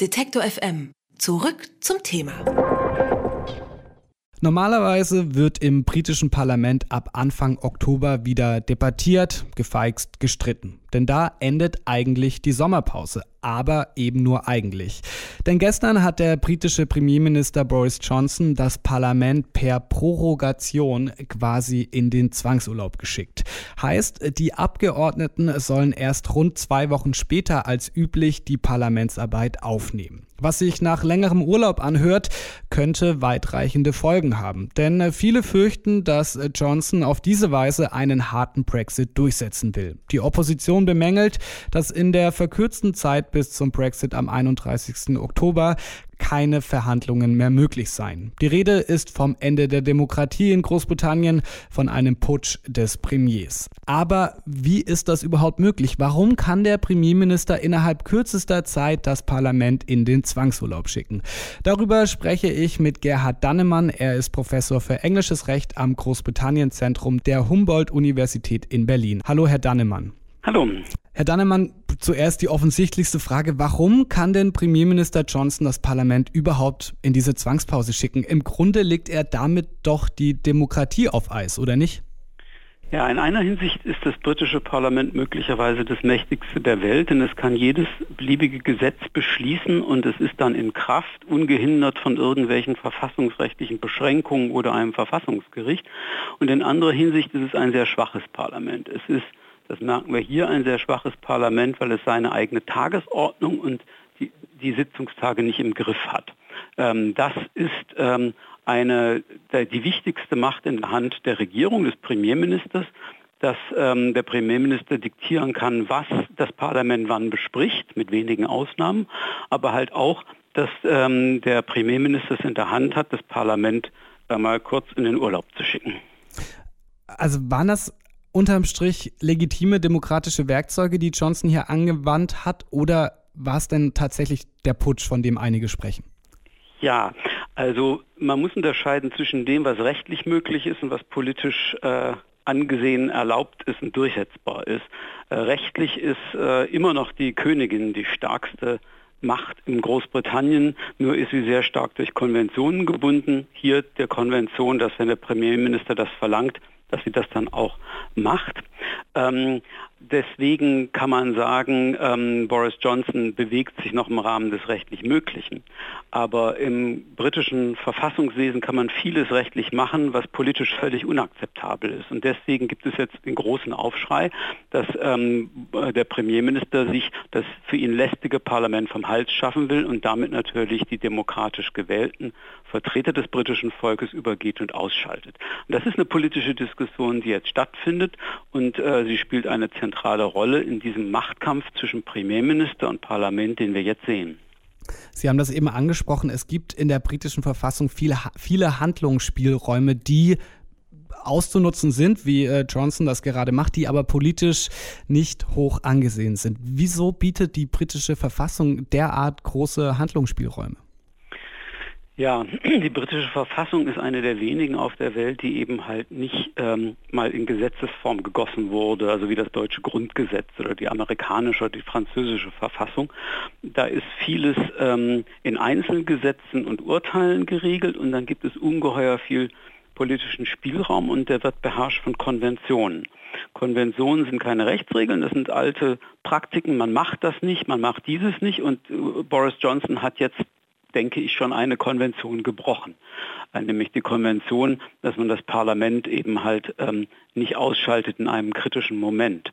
Detektor FM. Zurück zum Thema. Normalerweise wird im britischen Parlament ab Anfang Oktober wieder debattiert, gefeixt, gestritten. Denn da endet eigentlich die Sommerpause aber eben nur eigentlich. Denn gestern hat der britische Premierminister Boris Johnson das Parlament per Prorogation quasi in den Zwangsurlaub geschickt. Heißt, die Abgeordneten sollen erst rund zwei Wochen später als üblich die Parlamentsarbeit aufnehmen. Was sich nach längerem Urlaub anhört, könnte weitreichende Folgen haben. Denn viele fürchten, dass Johnson auf diese Weise einen harten Brexit durchsetzen will. Die Opposition bemängelt, dass in der verkürzten Zeit bis zum Brexit am 31. Oktober keine Verhandlungen mehr möglich seien. Die Rede ist vom Ende der Demokratie in Großbritannien, von einem Putsch des Premiers. Aber wie ist das überhaupt möglich? Warum kann der Premierminister innerhalb kürzester Zeit das Parlament in den Zwangsurlaub schicken? Darüber spreche ich mit Gerhard Dannemann. Er ist Professor für englisches Recht am Großbritannien-Zentrum der Humboldt-Universität in Berlin. Hallo, Herr Dannemann. Hallo. Herr Dannemann, zuerst die offensichtlichste Frage. Warum kann denn Premierminister Johnson das Parlament überhaupt in diese Zwangspause schicken? Im Grunde legt er damit doch die Demokratie auf Eis, oder nicht? Ja, in einer Hinsicht ist das britische Parlament möglicherweise das mächtigste der Welt, denn es kann jedes beliebige Gesetz beschließen und es ist dann in Kraft, ungehindert von irgendwelchen verfassungsrechtlichen Beschränkungen oder einem Verfassungsgericht. Und in anderer Hinsicht ist es ein sehr schwaches Parlament. Es ist das merken wir hier, ein sehr schwaches Parlament, weil es seine eigene Tagesordnung und die, die Sitzungstage nicht im Griff hat. Ähm, das ist ähm, eine, die wichtigste Macht in der Hand der Regierung, des Premierministers, dass ähm, der Premierminister diktieren kann, was das Parlament wann bespricht, mit wenigen Ausnahmen, aber halt auch, dass ähm, der Premierminister es in der Hand hat, das Parlament äh, mal kurz in den Urlaub zu schicken. Also waren das unterm Strich legitime demokratische Werkzeuge, die Johnson hier angewandt hat, oder war es denn tatsächlich der Putsch, von dem einige sprechen? Ja, also man muss unterscheiden zwischen dem, was rechtlich möglich ist und was politisch äh, angesehen erlaubt ist und durchsetzbar ist. Äh, rechtlich ist äh, immer noch die Königin die stärkste Macht in Großbritannien, nur ist sie sehr stark durch Konventionen gebunden. Hier der Konvention, dass wenn der Premierminister das verlangt, dass sie das dann auch macht. Ähm, deswegen kann man sagen, ähm, Boris Johnson bewegt sich noch im Rahmen des rechtlich Möglichen. Aber im britischen Verfassungswesen kann man vieles rechtlich machen, was politisch völlig unakzeptabel ist. Und deswegen gibt es jetzt den großen Aufschrei, dass ähm, der Premierminister sich das für ihn lästige Parlament vom Hals schaffen will und damit natürlich die demokratisch gewählten Vertreter des britischen Volkes übergeht und ausschaltet. Und das ist eine politische Diskussion, die jetzt stattfindet und äh, sie spielt eine zentrale Rolle in diesem Machtkampf zwischen Premierminister und Parlament, den wir jetzt sehen. Sie haben das eben angesprochen, es gibt in der britischen Verfassung viele, viele Handlungsspielräume, die auszunutzen sind, wie äh, Johnson das gerade macht, die aber politisch nicht hoch angesehen sind. Wieso bietet die britische Verfassung derart große Handlungsspielräume? Ja, die britische Verfassung ist eine der wenigen auf der Welt, die eben halt nicht ähm, mal in Gesetzesform gegossen wurde, also wie das deutsche Grundgesetz oder die amerikanische oder die französische Verfassung. Da ist vieles ähm, in Einzelgesetzen und Urteilen geregelt und dann gibt es ungeheuer viel politischen Spielraum und der wird beherrscht von Konventionen. Konventionen sind keine Rechtsregeln, das sind alte Praktiken, man macht das nicht, man macht dieses nicht und äh, Boris Johnson hat jetzt denke ich, schon eine Konvention gebrochen. Äh, nämlich die Konvention, dass man das Parlament eben halt ähm, nicht ausschaltet in einem kritischen Moment.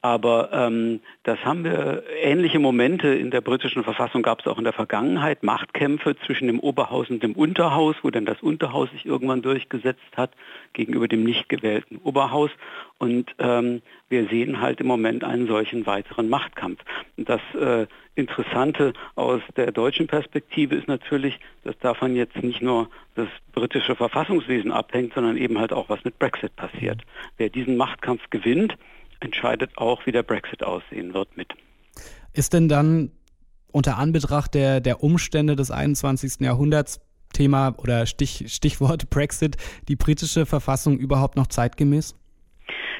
Aber ähm, das haben wir, ähnliche Momente in der britischen Verfassung gab es auch in der Vergangenheit, Machtkämpfe zwischen dem Oberhaus und dem Unterhaus, wo dann das Unterhaus sich irgendwann durchgesetzt hat gegenüber dem nicht gewählten Oberhaus. Und ähm, wir sehen halt im Moment einen solchen weiteren Machtkampf. Das äh, Interessante aus der deutschen Perspektive ist natürlich, dass davon jetzt nicht nur das britische Verfassungswesen abhängt, sondern eben halt auch was mit Brexit passiert. Wer diesen Machtkampf gewinnt, entscheidet auch, wie der Brexit aussehen wird mit. Ist denn dann unter Anbetracht der, der Umstände des 21. Jahrhunderts Thema oder Stich, Stichwort Brexit die britische Verfassung überhaupt noch zeitgemäß?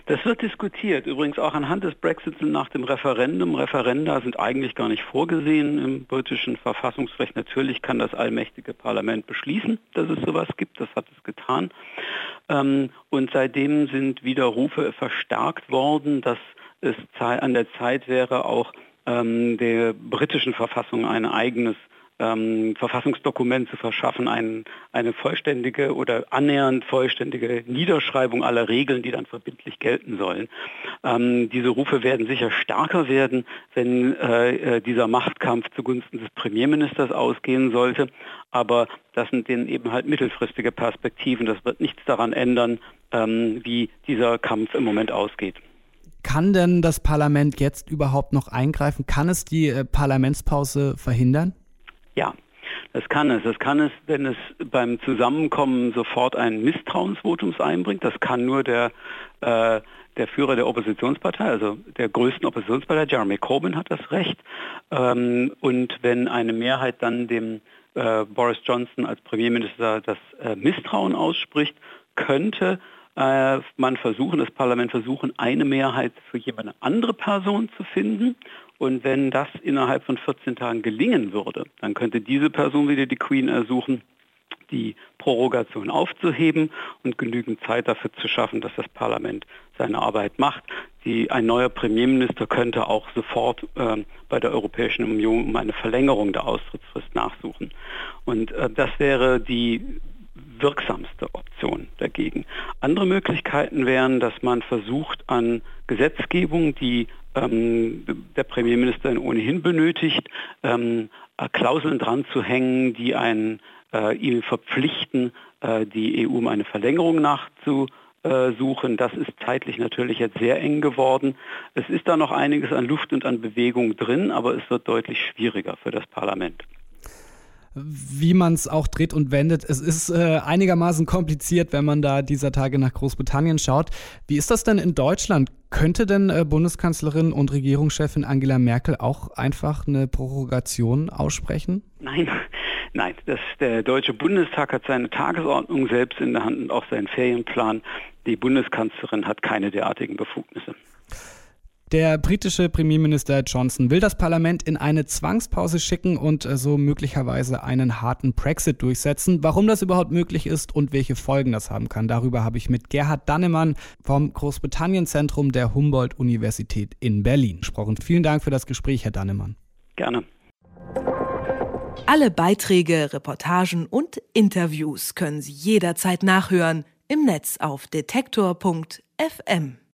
Das wird diskutiert, übrigens auch anhand des Brexits und nach dem Referendum. Referenda sind eigentlich gar nicht vorgesehen im britischen Verfassungsrecht. Natürlich kann das allmächtige Parlament beschließen, dass es sowas gibt. Das hat es getan. Ähm, und seitdem sind Widerrufe verstärkt worden, dass es an der Zeit wäre, auch ähm, der britischen Verfassung ein eigenes ähm, Verfassungsdokument zu verschaffen, ein, eine vollständige oder annähernd vollständige Niederschreibung aller Regeln, die dann verbindlich gelten sollen. Ähm, diese Rufe werden sicher stärker werden, wenn äh, äh dieser Machtkampf zugunsten des Premierministers ausgehen sollte. Aber das sind eben halt mittelfristige Perspektiven. Das wird nichts daran ändern, ähm, wie dieser Kampf im Moment ausgeht. Kann denn das Parlament jetzt überhaupt noch eingreifen? Kann es die äh, Parlamentspause verhindern? Ja, das kann es. Das kann es, wenn es beim Zusammenkommen sofort ein Misstrauensvotums einbringt. Das kann nur der, äh, der Führer der Oppositionspartei, also der größten Oppositionspartei, Jeremy Corbyn, hat das Recht. Ähm, und wenn eine Mehrheit dann dem äh, Boris Johnson als Premierminister das äh, Misstrauen ausspricht, könnte äh, man versuchen, das Parlament versuchen, eine Mehrheit für jemand andere Person zu finden. Und wenn das innerhalb von 14 Tagen gelingen würde, dann könnte diese Person wieder die Queen ersuchen, die Prorogation aufzuheben und genügend Zeit dafür zu schaffen, dass das Parlament seine Arbeit macht. Die, ein neuer Premierminister könnte auch sofort äh, bei der Europäischen Union um eine Verlängerung der Austrittsfrist nachsuchen. Und äh, das wäre die wirksamste Option dagegen. Andere Möglichkeiten wären, dass man versucht, an Gesetzgebung, die ähm, der Premierminister ohnehin benötigt, ähm, äh, Klauseln dran zu hängen, die einen äh, ihn verpflichten, äh, die EU um eine Verlängerung nachzusuchen. Das ist zeitlich natürlich jetzt sehr eng geworden. Es ist da noch einiges an Luft und an Bewegung drin, aber es wird deutlich schwieriger für das Parlament wie man es auch dreht und wendet. Es ist äh, einigermaßen kompliziert, wenn man da dieser Tage nach Großbritannien schaut. Wie ist das denn in Deutschland? Könnte denn äh, Bundeskanzlerin und Regierungschefin Angela Merkel auch einfach eine Prorogation aussprechen? Nein. Nein, das, der Deutsche Bundestag hat seine Tagesordnung selbst in der Hand und auch seinen Ferienplan. Die Bundeskanzlerin hat keine derartigen Befugnisse. Der britische Premierminister Johnson will das Parlament in eine Zwangspause schicken und äh, so möglicherweise einen harten Brexit durchsetzen. Warum das überhaupt möglich ist und welche Folgen das haben kann, darüber habe ich mit Gerhard Dannemann vom Großbritannien-Zentrum der Humboldt-Universität in Berlin gesprochen. Vielen Dank für das Gespräch, Herr Dannemann. Gerne. Alle Beiträge, Reportagen und Interviews können Sie jederzeit nachhören im Netz auf detektor.fm.